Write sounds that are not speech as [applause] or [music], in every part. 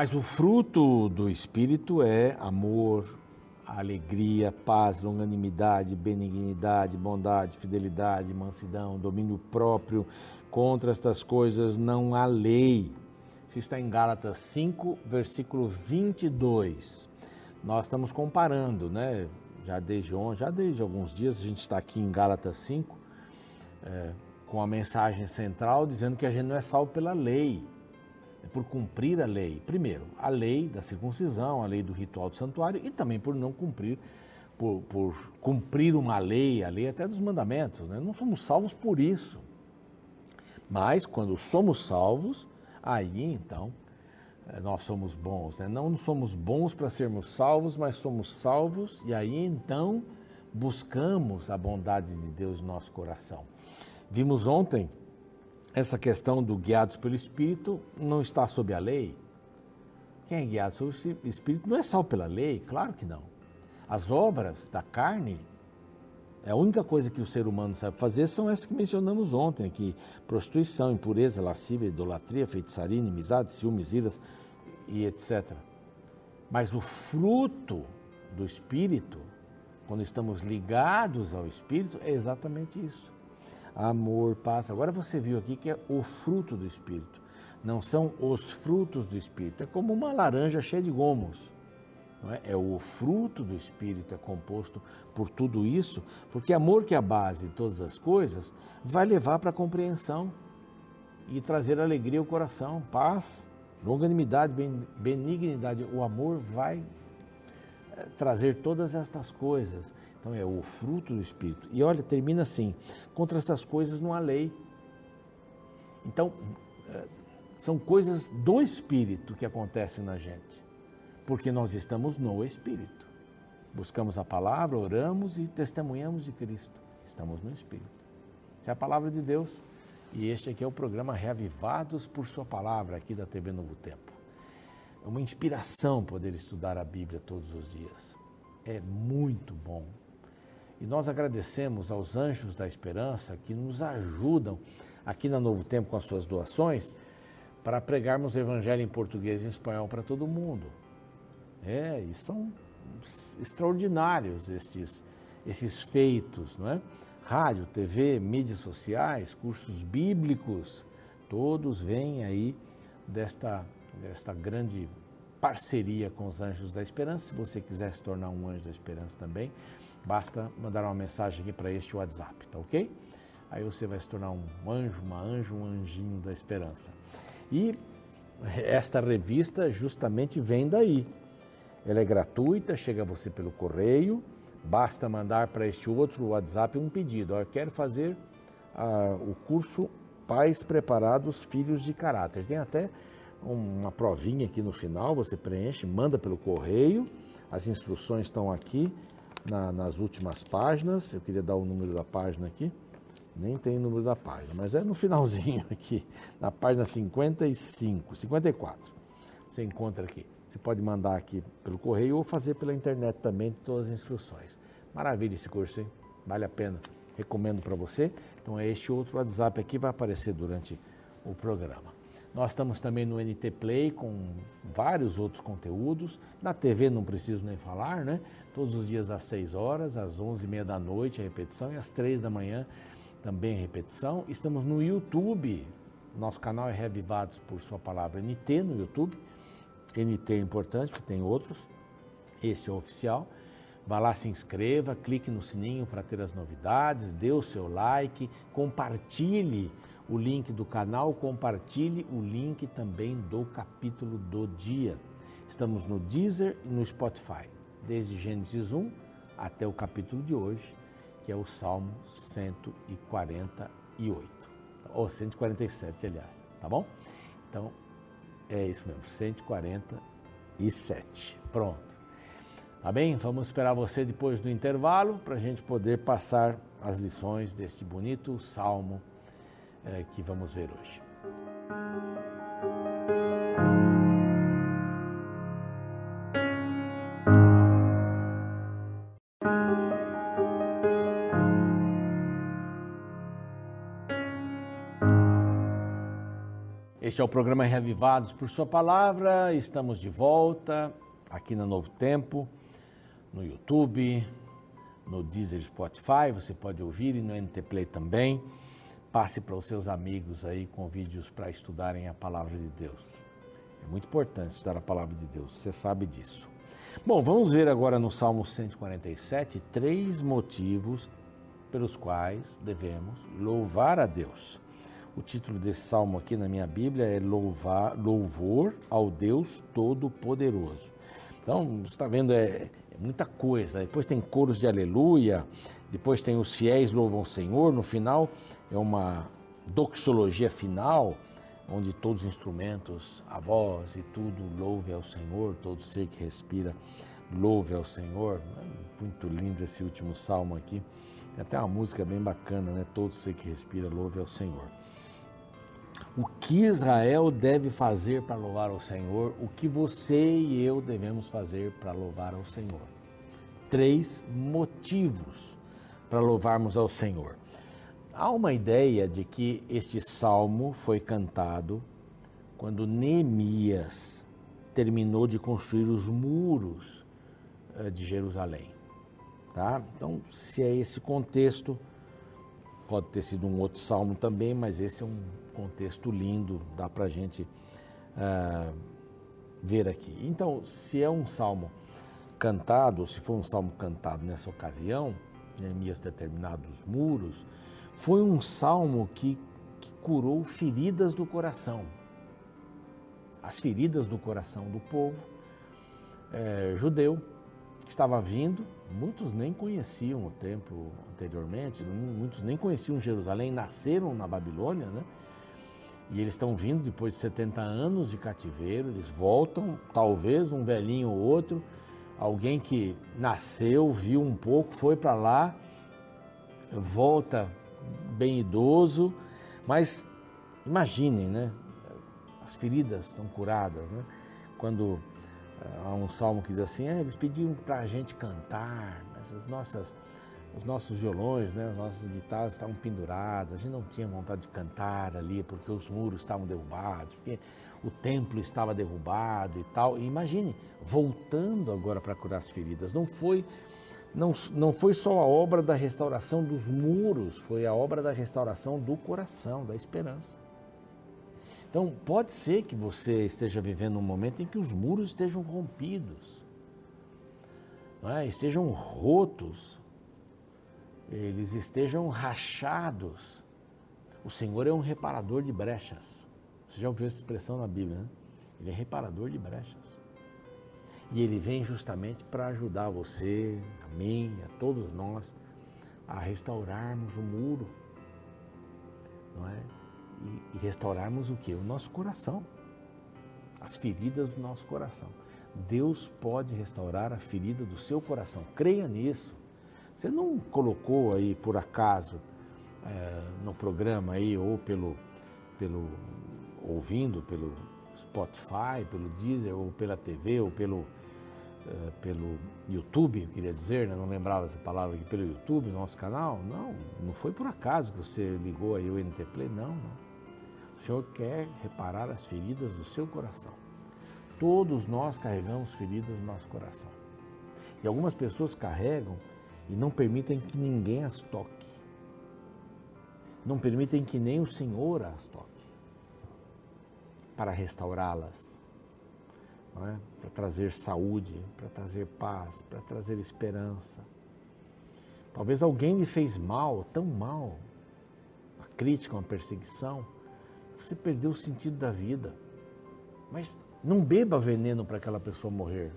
Mas o fruto do Espírito é amor, alegria, paz, longanimidade, benignidade, bondade, fidelidade, mansidão, domínio próprio. Contra estas coisas não há lei. Isso está em Gálatas 5, versículo 22. Nós estamos comparando, né? Já desde ontem, já desde alguns dias, a gente está aqui em Gálatas 5, é, com a mensagem central dizendo que a gente não é salvo pela lei, por cumprir a lei. Primeiro, a lei da circuncisão, a lei do ritual do santuário e também por não cumprir, por, por cumprir uma lei, a lei até dos mandamentos. Né? Não somos salvos por isso. Mas quando somos salvos, aí então eh, nós somos bons. Né? Não somos bons para sermos salvos, mas somos salvos e aí então buscamos a bondade de Deus no nosso coração. Vimos ontem essa questão do guiados pelo Espírito não está sob a lei. Quem é guiado pelo Espírito não é salvo pela lei, claro que não. As obras da carne, a única coisa que o ser humano sabe fazer são essas que mencionamos ontem aqui: prostituição, impureza, lascívia, idolatria, feitiçaria, inimizade, ciúmes, iras e etc. Mas o fruto do Espírito, quando estamos ligados ao Espírito, é exatamente isso amor, paz. Agora você viu aqui que é o fruto do Espírito. Não são os frutos do Espírito. É como uma laranja cheia de gomos. É? é o fruto do Espírito, é composto por tudo isso, porque amor, que é a base de todas as coisas, vai levar para a compreensão e trazer alegria ao coração, paz, longanimidade, benignidade. O amor vai eh, trazer todas estas coisas. Então é o fruto do Espírito. E olha, termina assim: contra essas coisas não há lei. Então, é, são coisas do Espírito que acontecem na gente, porque nós estamos no Espírito. Buscamos a palavra, oramos e testemunhamos de Cristo. Estamos no Espírito. Essa é a palavra de Deus. E este aqui é o programa Reavivados por Sua Palavra, aqui da TV Novo Tempo. É uma inspiração poder estudar a Bíblia todos os dias. É muito bom e nós agradecemos aos anjos da esperança que nos ajudam aqui na Novo Tempo com as suas doações para pregarmos o Evangelho em português e espanhol para todo mundo. É, e são extraordinários estes, esses feitos, não é? Rádio, TV, mídias sociais, cursos bíblicos, todos vêm aí desta, desta grande parceria com os Anjos da Esperança. Se você quiser se tornar um anjo da esperança também, Basta mandar uma mensagem aqui para este WhatsApp, tá ok? Aí você vai se tornar um anjo, uma anjo, um anjinho da esperança. E esta revista justamente vem daí. Ela é gratuita, chega a você pelo correio, basta mandar para este outro WhatsApp um pedido. Eu quero fazer ah, o curso Pais Preparados, Filhos de Caráter. Tem até uma provinha aqui no final, você preenche, manda pelo correio, as instruções estão aqui na, nas últimas páginas. Eu queria dar o número da página aqui. Nem tem o número da página, mas é no finalzinho [laughs] aqui, na página 55, 54. Você encontra aqui. Você pode mandar aqui pelo correio ou fazer pela internet também todas as instruções. Maravilha esse curso, hein? Vale a pena. Recomendo para você. Então é este outro WhatsApp aqui vai aparecer durante o programa. Nós estamos também no NT Play com vários outros conteúdos. Na TV não preciso nem falar, né? Todos os dias às 6 horas, às 11h30 da noite a repetição e às 3 da manhã também a repetição. Estamos no YouTube. Nosso canal é Revivados por Sua Palavra NT no YouTube. NT é importante porque tem outros. Este é o oficial. Vá lá, se inscreva, clique no sininho para ter as novidades, dê o seu like, compartilhe o link do canal, compartilhe o link também do capítulo do dia. Estamos no Deezer e no Spotify, desde Gênesis 1 até o capítulo de hoje, que é o Salmo 148, ou 147, aliás, tá bom? Então, é isso mesmo, 147. Pronto. Tá bem? Vamos esperar você depois do intervalo para a gente poder passar as lições deste bonito salmo que vamos ver hoje. Este é o programa Reavivados por Sua Palavra. Estamos de volta aqui no Novo Tempo, no YouTube, no Deezer Spotify. Você pode ouvir e no NT Play também. Passe para os seus amigos aí com vídeos para estudarem a palavra de Deus. É muito importante estudar a palavra de Deus, você sabe disso. Bom, vamos ver agora no Salmo 147 três motivos pelos quais devemos louvar a Deus. O título desse salmo aqui na minha Bíblia é Louvar, Louvor ao Deus Todo-Poderoso. Então, você está vendo, é, é, muita coisa. Depois tem coros de aleluia, depois tem os fiéis louvam o Senhor. No final, é uma doxologia final, onde todos os instrumentos, a voz e tudo louve ao Senhor, todo ser que respira louve ao Senhor. Muito lindo esse último salmo aqui. Tem até uma música bem bacana, né? Todo ser que respira louve ao Senhor o que Israel deve fazer para louvar ao Senhor, o que você e eu devemos fazer para louvar ao Senhor. Três motivos para louvarmos ao Senhor. Há uma ideia de que este salmo foi cantado quando Neemias terminou de construir os muros eh, de Jerusalém. Tá? Então, se é esse contexto, pode ter sido um outro salmo também, mas esse é um contexto lindo, dá para a gente uh, ver aqui. Então, se é um salmo cantado, ou se for um salmo cantado nessa ocasião, Neemias ter terminado os muros, foi um salmo que, que curou feridas do coração. As feridas do coração do povo é, judeu que estava vindo, muitos nem conheciam o templo anteriormente, muitos nem conheciam Jerusalém, nasceram na Babilônia, né? E eles estão vindo depois de 70 anos de cativeiro, eles voltam, talvez um velhinho ou outro, alguém que nasceu, viu um pouco, foi para lá, volta bem idoso, mas imaginem, né? As feridas estão curadas, né? Quando eh, há um salmo que diz assim, ah, eles pediam para a gente cantar, mas as nossas os nossos violões, né, as nossas guitarras estavam penduradas, a gente não tinha vontade de cantar ali porque os muros estavam derrubados, porque o templo estava derrubado e tal. E imagine, voltando agora para curar as feridas, não foi não, não foi só a obra da restauração dos muros, foi a obra da restauração do coração, da esperança. Então, pode ser que você esteja vivendo um momento em que os muros estejam rompidos, é? estejam rotos, eles estejam rachados. O Senhor é um reparador de brechas. Você já ouviu essa expressão na Bíblia, né? Ele é reparador de brechas. E ele vem justamente para ajudar você, a mim, a todos nós, a restaurarmos o muro, não é? E, e restaurarmos o que? O nosso coração, as feridas do nosso coração. Deus pode restaurar a ferida do seu coração. Creia nisso. Você não colocou aí por acaso é, no programa aí ou pelo, pelo ouvindo pelo Spotify, pelo Deezer ou pela TV ou pelo é, pelo YouTube, eu queria dizer, né? não lembrava essa palavra aqui, pelo YouTube, nosso canal. Não, não foi por acaso que você ligou aí o NT Play, não, não. O Senhor quer reparar as feridas do seu coração. Todos nós carregamos feridas no nosso coração. E algumas pessoas carregam e não permitem que ninguém as toque. Não permitem que nem o Senhor as toque para restaurá-las, é? para trazer saúde, para trazer paz, para trazer esperança. Talvez alguém lhe fez mal, tão mal, uma crítica, uma perseguição, você perdeu o sentido da vida. Mas não beba veneno para aquela pessoa morrer.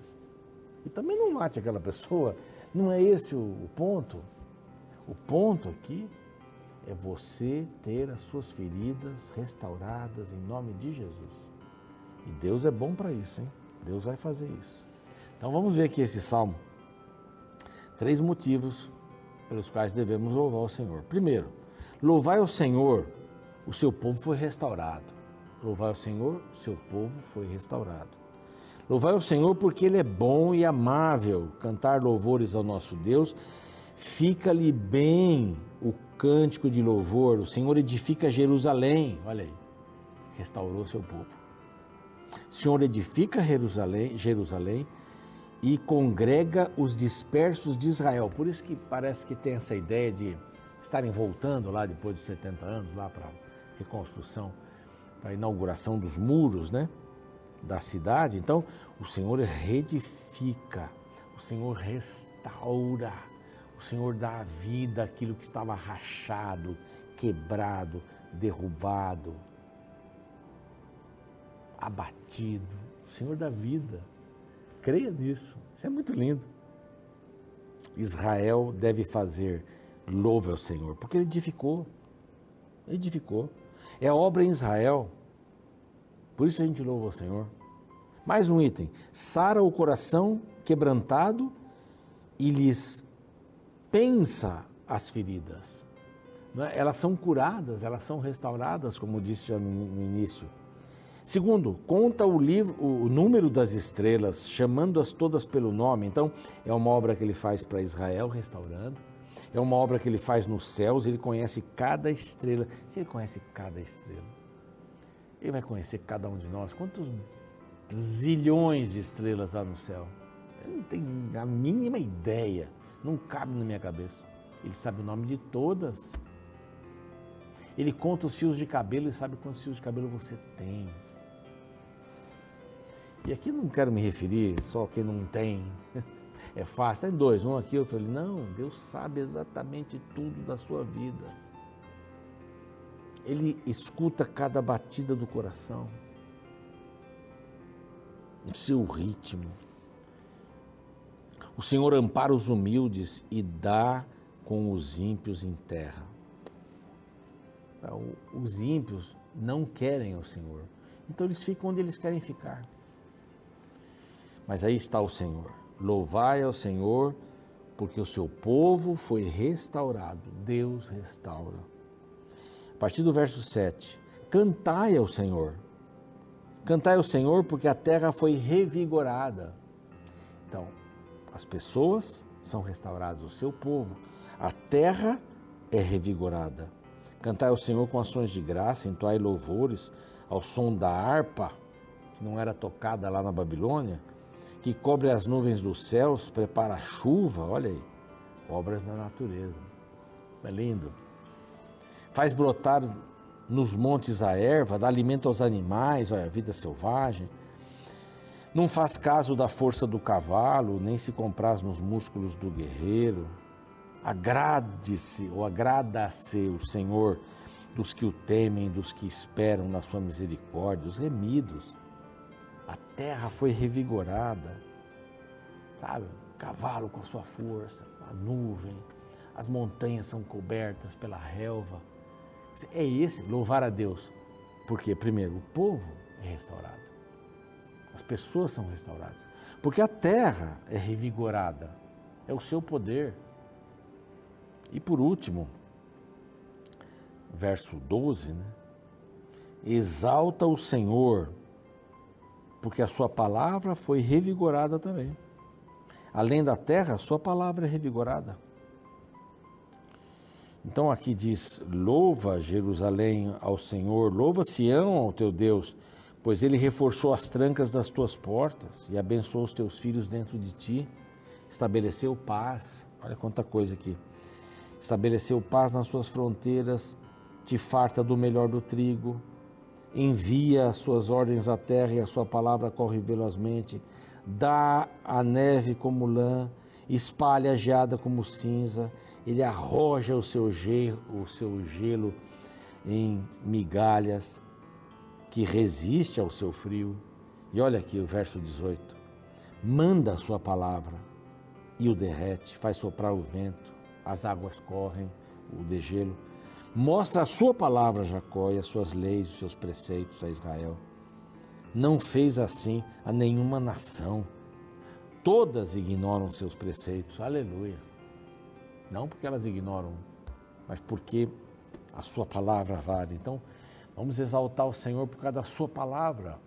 E também não mate aquela pessoa não é esse o ponto. O ponto aqui é você ter as suas feridas restauradas em nome de Jesus. E Deus é bom para isso, hein? Deus vai fazer isso. Então vamos ver aqui esse salmo. Três motivos pelos quais devemos louvar o Senhor. Primeiro, louvai ao Senhor, o seu povo foi restaurado. Louvai ao Senhor, o seu povo foi restaurado. Louvai o Senhor porque Ele é bom e amável. Cantar louvores ao nosso Deus. Fica-lhe bem o cântico de louvor. O Senhor edifica Jerusalém. Olha aí. restaurou seu povo. O Senhor edifica Jerusalém, Jerusalém e congrega os dispersos de Israel. Por isso que parece que tem essa ideia de estarem voltando lá depois dos 70 anos, lá para a reconstrução, para a inauguração dos muros, né? Da cidade. Então, o Senhor reedifica, o Senhor restaura, o Senhor dá vida àquilo que estava rachado, quebrado, derrubado, abatido. O Senhor da vida. Creia nisso. Isso é muito lindo. Israel deve fazer louve ao Senhor, porque ele edificou. edificou. É obra em Israel. Por isso a gente louva ao Senhor. Mais um item: sara o coração quebrantado e lhes pensa as feridas. É? Elas são curadas, elas são restauradas, como disse já no início. Segundo, conta o, livro, o número das estrelas, chamando-as todas pelo nome. Então, é uma obra que ele faz para Israel, restaurando. É uma obra que ele faz nos céus, ele conhece cada estrela. Se ele conhece cada estrela, ele vai conhecer cada um de nós. Quantos zilhões de estrelas há no céu? Eu não tenho a mínima ideia, não cabe na minha cabeça. Ele sabe o nome de todas. Ele conta os fios de cabelo e sabe quantos fios de cabelo você tem. E aqui não quero me referir só quem não tem. [laughs] É fácil, tem dois, um aqui, outro ali. Não, Deus sabe exatamente tudo da sua vida. Ele escuta cada batida do coração, o seu ritmo. O Senhor ampara os humildes e dá com os ímpios em terra. Os ímpios não querem o Senhor, então eles ficam onde eles querem ficar. Mas aí está o Senhor. Louvai ao Senhor, porque o seu povo foi restaurado. Deus restaura. A partir do verso 7. Cantai ao Senhor. Cantai ao Senhor, porque a terra foi revigorada. Então, as pessoas são restauradas, o seu povo. A terra é revigorada. Cantai ao Senhor com ações de graça, entoai louvores ao som da harpa, que não era tocada lá na Babilônia que cobre as nuvens dos céus, prepara a chuva, olha aí, obras da natureza. É lindo. Faz brotar nos montes a erva, dá alimento aos animais, olha, a vida selvagem. Não faz caso da força do cavalo, nem se compraz nos músculos do guerreiro. Agrade-se ou agrada-se o Senhor dos que o temem, dos que esperam na sua misericórdia, os remidos terra foi revigorada, sabe? O cavalo com a sua força, a nuvem, as montanhas são cobertas pela relva. É esse louvar a Deus, porque, primeiro, o povo é restaurado, as pessoas são restauradas, porque a terra é revigorada, é o seu poder. E por último, verso 12, né? Exalta o Senhor porque a sua palavra foi revigorada também. Além da terra, a sua palavra é revigorada. Então aqui diz: louva Jerusalém ao Senhor, louva Sião ao teu Deus, pois ele reforçou as trancas das tuas portas e abençoou os teus filhos dentro de ti, estabeleceu paz. Olha quanta coisa aqui. Estabeleceu paz nas suas fronteiras, te farta do melhor do trigo, envia as suas ordens à terra e a sua palavra corre velozmente, dá a neve como lã, espalha a geada como cinza, ele arroja o seu gelo, o seu gelo em migalhas, que resiste ao seu frio. E olha aqui o verso 18: manda a sua palavra e o derrete, faz soprar o vento, as águas correm, o degelo Mostra a sua palavra Jacó e as suas leis, os seus preceitos a Israel. Não fez assim a nenhuma nação. Todas ignoram seus preceitos. Aleluia. Não porque elas ignoram, mas porque a sua palavra vale. Então, vamos exaltar o Senhor por causa da sua palavra.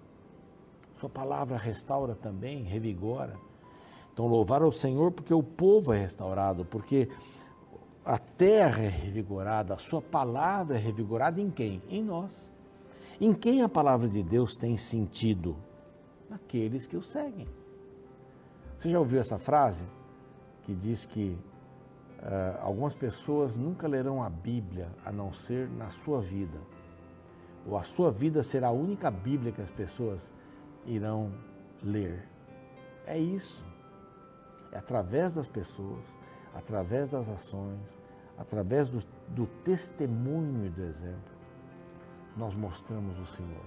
Sua palavra restaura também, revigora. Então, louvar ao Senhor porque o povo é restaurado, porque a terra é revigorada, a sua palavra é revigorada em quem? Em nós. Em quem a palavra de Deus tem sentido? Naqueles que o seguem. Você já ouviu essa frase que diz que uh, algumas pessoas nunca lerão a Bíblia a não ser na sua vida? Ou a sua vida será a única Bíblia que as pessoas irão ler? É isso. É através das pessoas, através das ações, através do, do testemunho e do exemplo, nós mostramos o Senhor.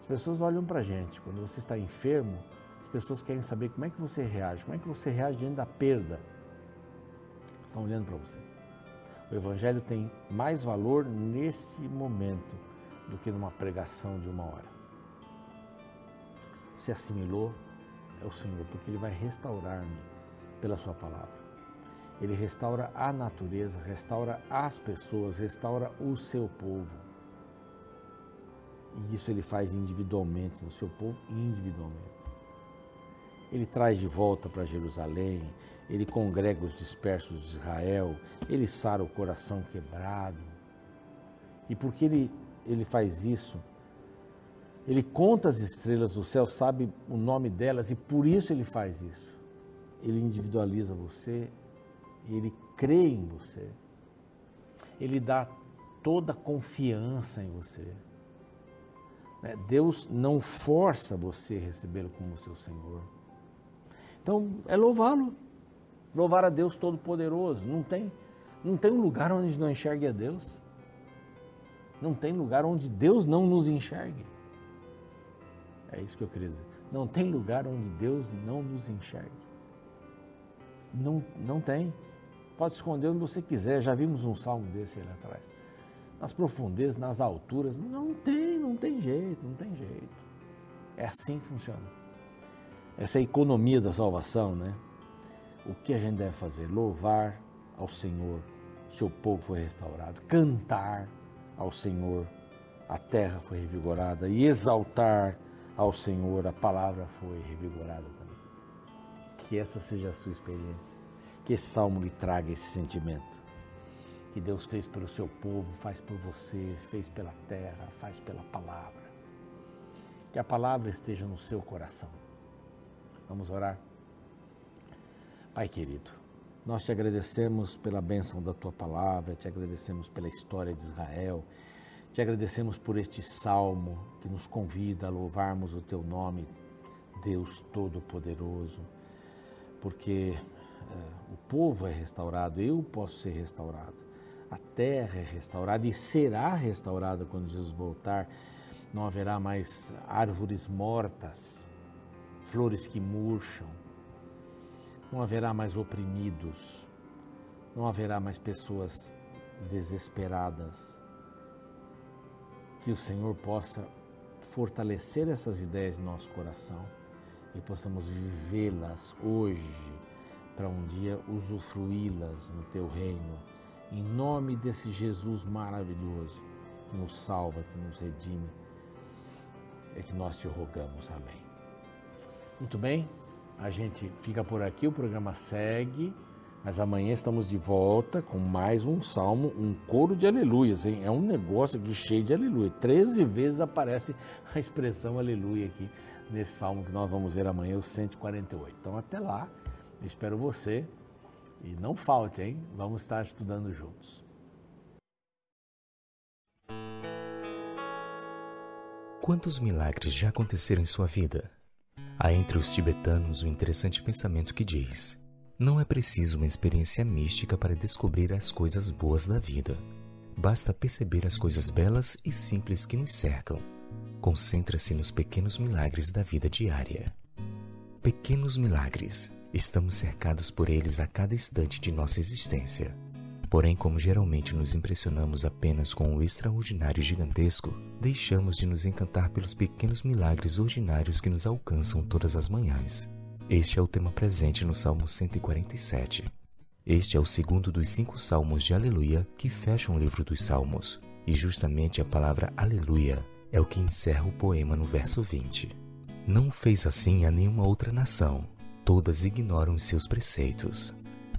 As pessoas olham para a gente, quando você está enfermo, as pessoas querem saber como é que você reage, como é que você reage diante da perda. Estão olhando para você. O Evangelho tem mais valor neste momento do que numa pregação de uma hora. Se assimilou, é o Senhor, porque Ele vai restaurar-me pela Sua palavra. Ele restaura a natureza, restaura as pessoas, restaura o seu povo. E isso ele faz individualmente, no seu povo individualmente. Ele traz de volta para Jerusalém, ele congrega os dispersos de Israel, ele sara o coração quebrado. E porque ele, ele faz isso, ele conta as estrelas do céu, sabe o nome delas e por isso ele faz isso. Ele individualiza você, ele crê em você, ele dá toda a confiança em você. Né? Deus não força você a recebê-lo como seu Senhor. Então, é louvá-lo, louvar a Deus Todo-Poderoso. Não tem, não tem um lugar onde não enxergue a Deus. Não tem lugar onde Deus não nos enxergue. É isso que eu queria dizer. Não tem lugar onde Deus não nos enxergue. Não, não tem. Pode esconder onde você quiser. Já vimos um salmo desse ali atrás. Nas profundezas, nas alturas. Não tem, não tem jeito, não tem jeito. É assim que funciona. Essa é a economia da salvação, né? O que a gente deve fazer? Louvar ao Senhor, seu povo foi restaurado. Cantar ao Senhor, a terra foi revigorada. E exaltar ao Senhor, a palavra foi revigorada também. Que essa seja a sua experiência. Que esse salmo lhe traga esse sentimento. Que Deus fez pelo seu povo, faz por você, fez pela terra, faz pela palavra. Que a palavra esteja no seu coração. Vamos orar. Pai querido, nós te agradecemos pela bênção da tua palavra, te agradecemos pela história de Israel te agradecemos por este salmo que nos convida a louvarmos o teu nome, Deus Todo-Poderoso, porque o povo é restaurado, eu posso ser restaurado, a terra é restaurada e será restaurada quando Jesus voltar. Não haverá mais árvores mortas, flores que murcham, não haverá mais oprimidos, não haverá mais pessoas desesperadas que o Senhor possa fortalecer essas ideias no nosso coração e possamos vivê-las hoje para um dia usufruí-las no teu reino. Em nome desse Jesus maravilhoso que nos salva, que nos redime, é que nós te rogamos. Amém. Muito bem, a gente fica por aqui, o programa segue. Mas amanhã estamos de volta com mais um salmo, um coro de aleluias, hein? É um negócio aqui cheio de aleluia. Treze vezes aparece a expressão aleluia aqui nesse salmo que nós vamos ver amanhã, o 148. Então até lá, espero você e não falte, hein? Vamos estar estudando juntos. Quantos milagres já aconteceram em sua vida? Há entre os tibetanos o um interessante pensamento que diz: não é preciso uma experiência mística para descobrir as coisas boas da vida. Basta perceber as coisas belas e simples que nos cercam. Concentra-se nos pequenos milagres da vida diária. Pequenos milagres. Estamos cercados por eles a cada instante de nossa existência. Porém, como geralmente nos impressionamos apenas com o extraordinário gigantesco, deixamos de nos encantar pelos pequenos milagres ordinários que nos alcançam todas as manhãs. Este é o tema presente no Salmo 147. Este é o segundo dos cinco salmos de Aleluia que fecham o livro dos Salmos, e justamente a palavra Aleluia é o que encerra o poema no verso 20. Não fez assim a nenhuma outra nação, todas ignoram os seus preceitos.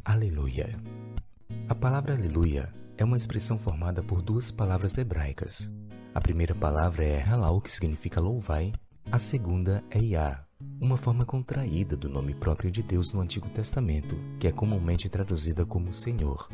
Aleluia. A palavra Aleluia é uma expressão formada por duas palavras hebraicas. A primeira palavra é halal, que significa louvai, a segunda é Yah, uma forma contraída do nome próprio de Deus no Antigo Testamento, que é comumente traduzida como Senhor.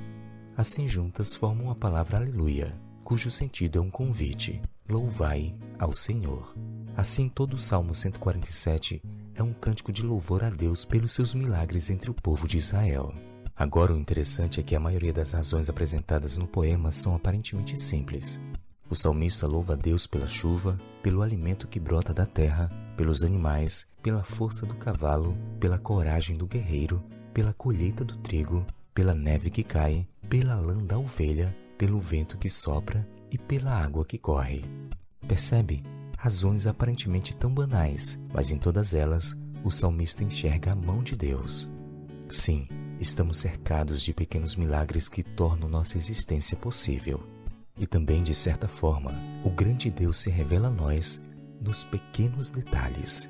Assim juntas formam a palavra Aleluia, cujo sentido é um convite, louvai ao Senhor. Assim todo o Salmo 147 é um cântico de louvor a Deus pelos seus milagres entre o povo de Israel. Agora o interessante é que a maioria das razões apresentadas no poema são aparentemente simples, o salmista louva a Deus pela chuva, pelo alimento que brota da terra, pelos animais, pela força do cavalo, pela coragem do guerreiro, pela colheita do trigo, pela neve que cai, pela lã da ovelha, pelo vento que sopra e pela água que corre. Percebe? Razões aparentemente tão banais, mas em todas elas o salmista enxerga a mão de Deus. Sim, estamos cercados de pequenos milagres que tornam nossa existência possível. E também, de certa forma, o grande Deus se revela a nós nos pequenos detalhes.